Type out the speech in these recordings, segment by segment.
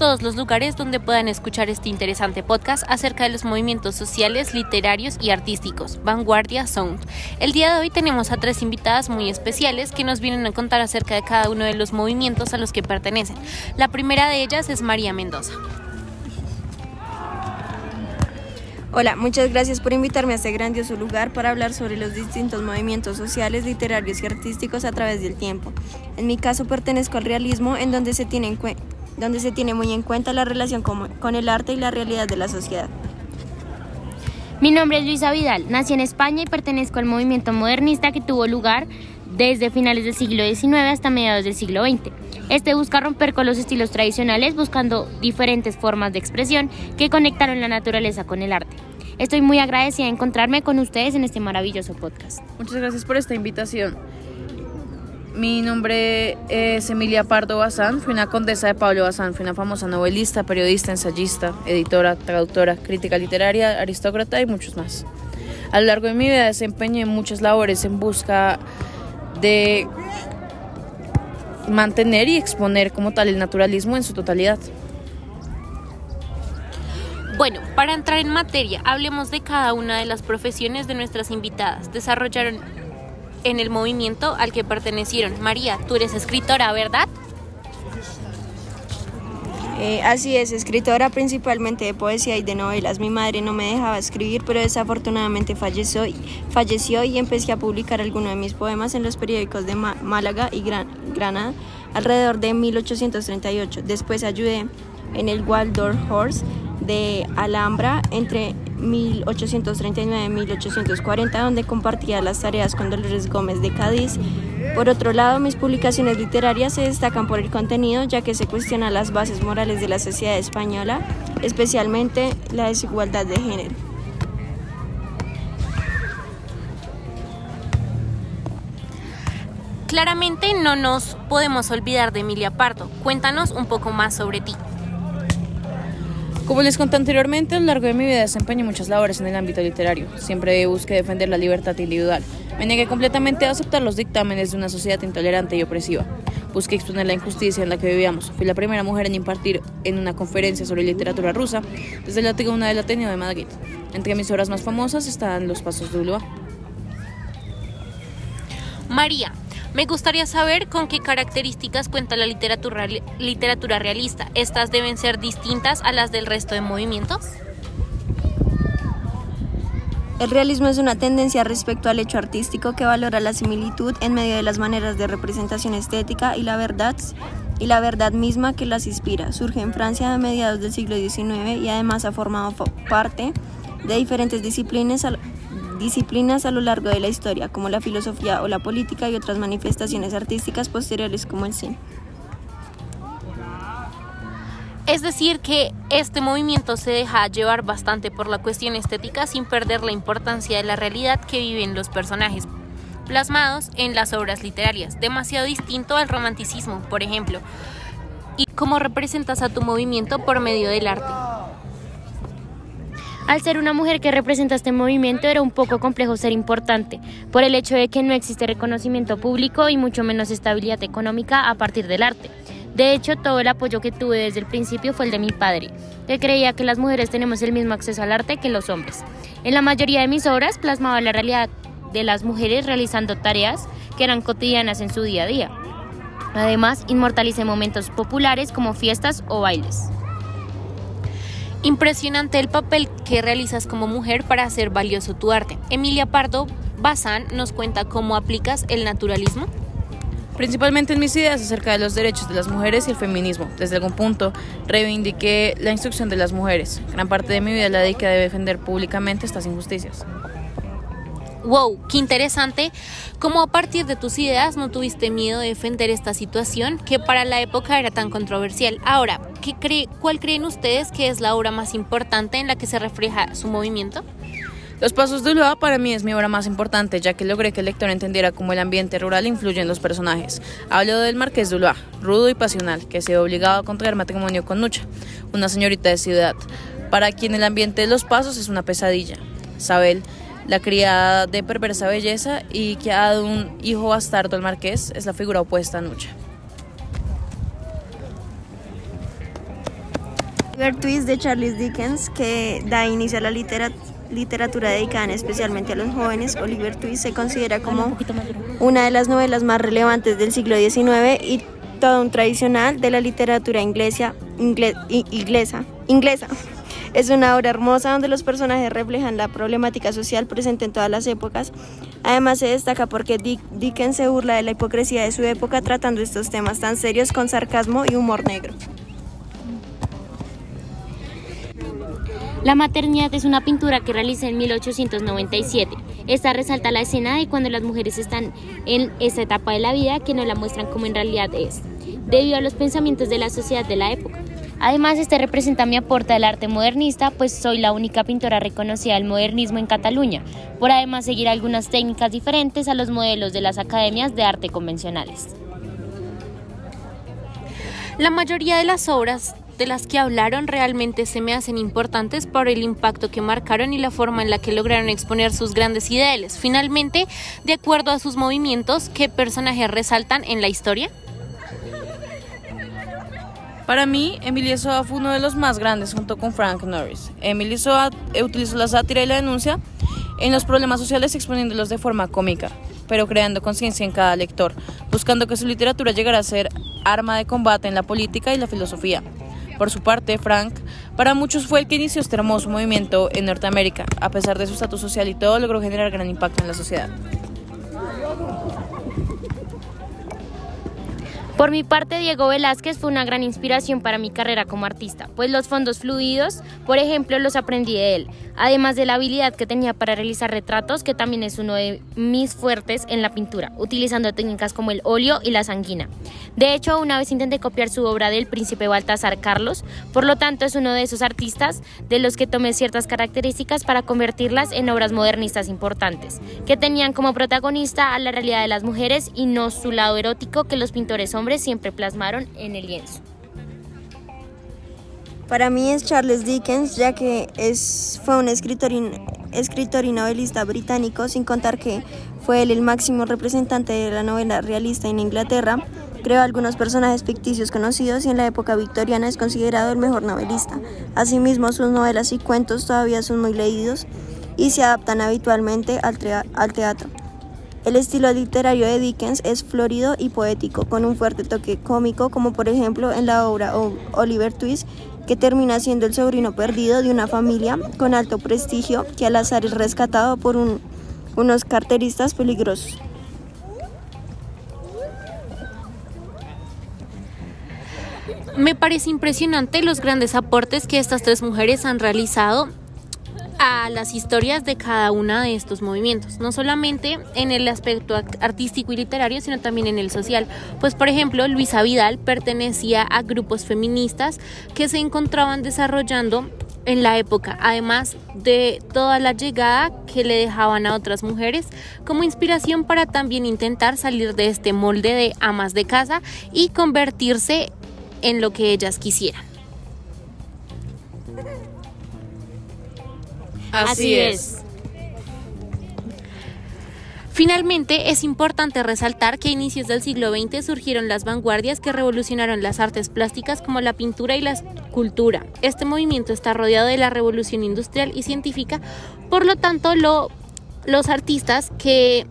todos los lugares donde puedan escuchar este interesante podcast acerca de los movimientos sociales, literarios y artísticos, Vanguardia Sound. El día de hoy tenemos a tres invitadas muy especiales que nos vienen a contar acerca de cada uno de los movimientos a los que pertenecen. La primera de ellas es María Mendoza. Hola, muchas gracias por invitarme a este grandioso lugar para hablar sobre los distintos movimientos sociales, literarios y artísticos a través del tiempo. En mi caso pertenezco al realismo, en donde se tiene, donde se tiene muy en cuenta la relación con, con el arte y la realidad de la sociedad. Mi nombre es Luisa Vidal, nací en España y pertenezco al movimiento modernista que tuvo lugar desde finales del siglo XIX hasta mediados del siglo XX. Este busca romper con los estilos tradicionales buscando diferentes formas de expresión que conectaron la naturaleza con el arte. Estoy muy agradecida de encontrarme con ustedes en este maravilloso podcast. Muchas gracias por esta invitación. Mi nombre es Emilia Pardo Bazán, fui una condesa de Pablo Bazán, fui una famosa novelista, periodista, ensayista, editora, traductora, crítica literaria, aristócrata y muchos más. A lo largo de mi vida desempeñé muchas labores en busca de mantener y exponer como tal el naturalismo en su totalidad. Bueno, para entrar en materia, hablemos de cada una de las profesiones de nuestras invitadas. Desarrollaron en el movimiento al que pertenecieron. María, tú eres escritora, ¿verdad? Eh, así es, escritora principalmente de poesía y de novelas. Mi madre no me dejaba escribir, pero desafortunadamente falleció, falleció y empecé a publicar algunos de mis poemas en los periódicos de Málaga y Granada alrededor de 1838. Después ayudé en el Waldorf Horse de Alhambra entre 1839 y 1840, donde compartía las tareas con Dolores Gómez de Cádiz. Por otro lado, mis publicaciones literarias se destacan por el contenido, ya que se cuestiona las bases morales de la sociedad española, especialmente la desigualdad de género. Claramente no nos podemos olvidar de Emilia Pardo. Cuéntanos un poco más sobre ti. Como les conté anteriormente, a lo largo de mi vida desempeñé muchas labores en el ámbito literario. Siempre busqué defender la libertad individual. Me negué completamente a aceptar los dictámenes de una sociedad intolerante y opresiva. Busqué exponer la injusticia en la que vivíamos. Fui la primera mujer en impartir en una conferencia sobre literatura rusa desde la tribuna del Ateneo de Madrid. Entre mis obras más famosas están Los Pasos de Ulúa. María, me gustaría saber con qué características cuenta la literatura, realista. ¿Estas deben ser distintas a las del resto de movimientos? El realismo es una tendencia respecto al hecho artístico que valora la similitud en medio de las maneras de representación estética verdad y la verdad misma que las inspira. Surge en Francia a mediados del siglo XIX y además ha formado parte de diferentes disciplinas disciplinas a lo largo de la historia, como la filosofía o la política y otras manifestaciones artísticas posteriores como el cine. Es decir, que este movimiento se deja llevar bastante por la cuestión estética sin perder la importancia de la realidad que viven los personajes plasmados en las obras literarias, demasiado distinto al romanticismo, por ejemplo. ¿Y cómo representas a tu movimiento por medio del arte? Al ser una mujer que representa este movimiento era un poco complejo ser importante, por el hecho de que no existe reconocimiento público y mucho menos estabilidad económica a partir del arte. De hecho, todo el apoyo que tuve desde el principio fue el de mi padre, que creía que las mujeres tenemos el mismo acceso al arte que los hombres. En la mayoría de mis obras plasmaba la realidad de las mujeres realizando tareas que eran cotidianas en su día a día. Además, inmortalicé momentos populares como fiestas o bailes. Impresionante el papel que realizas como mujer para hacer valioso tu arte. Emilia Pardo Bazán nos cuenta cómo aplicas el naturalismo. Principalmente en mis ideas acerca de los derechos de las mujeres y el feminismo. Desde algún punto reivindiqué la instrucción de las mujeres. Gran parte de mi vida la dediqué a defender públicamente estas injusticias. Wow, qué interesante. ¿Cómo a partir de tus ideas no tuviste miedo de defender esta situación que para la época era tan controversial? Ahora, ¿qué cree, ¿cuál creen ustedes que es la obra más importante en la que se refleja su movimiento? Los Pasos de Ulúa para mí es mi obra más importante, ya que logré que el lector entendiera cómo el ambiente rural influye en los personajes. Hablo del Marqués de Ulúa, rudo y pasional, que se ve obligado a contraer matrimonio con Nucha, una señorita de ciudad, para quien el ambiente de Los Pasos es una pesadilla. Sabel la criada de perversa belleza y que ha dado un hijo bastardo al marqués es la figura opuesta a Nucha. Oliver Twist de Charles Dickens, que da inicio a la literatura dedicada especialmente a los jóvenes. Oliver Twist se considera como una de las novelas más relevantes del siglo XIX y todo un tradicional de la literatura inglesa. inglesa, inglesa. Es una obra hermosa donde los personajes reflejan la problemática social presente en todas las épocas. Además se destaca porque Dickens se burla de la hipocresía de su época tratando estos temas tan serios con sarcasmo y humor negro. La maternidad es una pintura que realiza en 1897. Esta resalta la escena de cuando las mujeres están en esa etapa de la vida que no la muestran como en realidad es, debido a los pensamientos de la sociedad de la época. Además, este representa mi aporte al arte modernista, pues soy la única pintora reconocida del modernismo en Cataluña, por además seguir algunas técnicas diferentes a los modelos de las academias de arte convencionales. La mayoría de las obras de las que hablaron realmente se me hacen importantes por el impacto que marcaron y la forma en la que lograron exponer sus grandes ideales. Finalmente, de acuerdo a sus movimientos, ¿qué personajes resaltan en la historia? Para mí, Emily Soa fue uno de los más grandes junto con Frank Norris. Emily Soa utilizó la sátira y la denuncia en los problemas sociales exponiéndolos de forma cómica, pero creando conciencia en cada lector, buscando que su literatura llegara a ser arma de combate en la política y la filosofía. Por su parte, Frank, para muchos fue el que inició este hermoso movimiento en Norteamérica. A pesar de su estatus social y todo, logró generar gran impacto en la sociedad. Por mi parte, Diego Velázquez fue una gran inspiración para mi carrera como artista, pues los fondos fluidos, por ejemplo, los aprendí de él, además de la habilidad que tenía para realizar retratos, que también es uno de mis fuertes en la pintura, utilizando técnicas como el óleo y la sanguina. De hecho, una vez intenté copiar su obra del príncipe Baltasar Carlos, por lo tanto es uno de esos artistas de los que tomé ciertas características para convertirlas en obras modernistas importantes, que tenían como protagonista a la realidad de las mujeres y no su lado erótico que los pintores hombres siempre plasmaron en el lienzo. Para mí es Charles Dickens, ya que es, fue un escritor y, novelista británico, sin contar que fue él el máximo representante de la novela realista en Inglaterra. Creó algunos personajes ficticios conocidos y en la época victoriana es considerado el mejor novelista. Asimismo, sus novelas y cuentos todavía son muy leídos y se adaptan habitualmente al, al teatro. El estilo literario de Dickens es florido y poético, con un fuerte toque cómico, como por ejemplo en la obra Oliver Twist, que termina siendo el sobrino perdido de una familia con alto prestigio que al azar es rescatado por unos carteristas peligrosos. Me parece impresionante los grandes aportes que estas tres mujeres han realizado a las historias de cada uno de estos movimientos, no solamente en el aspecto artístico y literario, sino también en el social. Pues por ejemplo, Luisa Vidal pertenecía a grupos feministas que se encontraban desarrollando en la época, además de toda la llegada que le dejaban a otras mujeres como inspiración para también intentar salir de este molde de amas de casa y convertirse en lo que ellas quisieran. Así, es. Finalmente, es importante resaltar que a inicios del siglo XX surgieron las vanguardias que revolucionaron las artes plásticas como la pintura y la escultura. Este movimiento está rodeado de la revolución industrial y científica, por lo tanto, los artistas que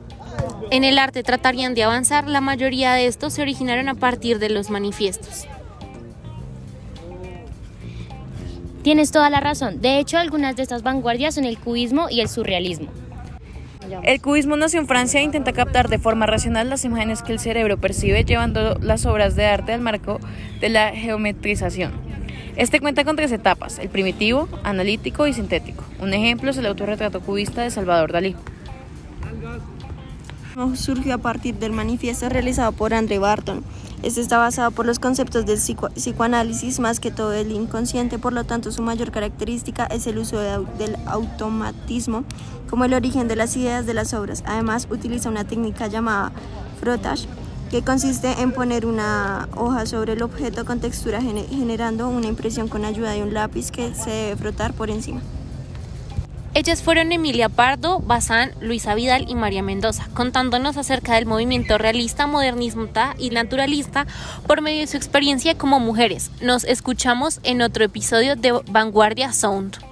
en el arte tratarían de avanzar, la mayoría de estos se originaron a partir de los manifiestos. Tienes toda la razón. De hecho, algunas de estas vanguardias son el cubismo y el surrealismo. El cubismo nació en Francia e intenta captar de forma racional las imágenes que el cerebro percibe llevando las obras de arte al marco de la geometrización. Este cuenta con tres etapas, el primitivo, analítico y sintético. Un ejemplo es el autorretrato cubista de Salvador Dalí. Surgió a partir del manifiesto realizado por André Barton este está basado por los conceptos del psicoanálisis más que todo el inconsciente, por lo tanto su mayor característica es el uso del automatismo como el origen de las ideas de las obras. Además utiliza una técnica llamada frotage que consiste en poner una hoja sobre el objeto con textura generando una impresión con ayuda de un lápiz que se debe frotar por encima. Ellas fueron Emilia Pardo, Bazán, Luisa Vidal y María Mendoza, contándonos acerca del movimiento realista, modernista y naturalista por medio de su experiencia como mujeres. Nos escuchamos en otro episodio de Vanguardia Sound.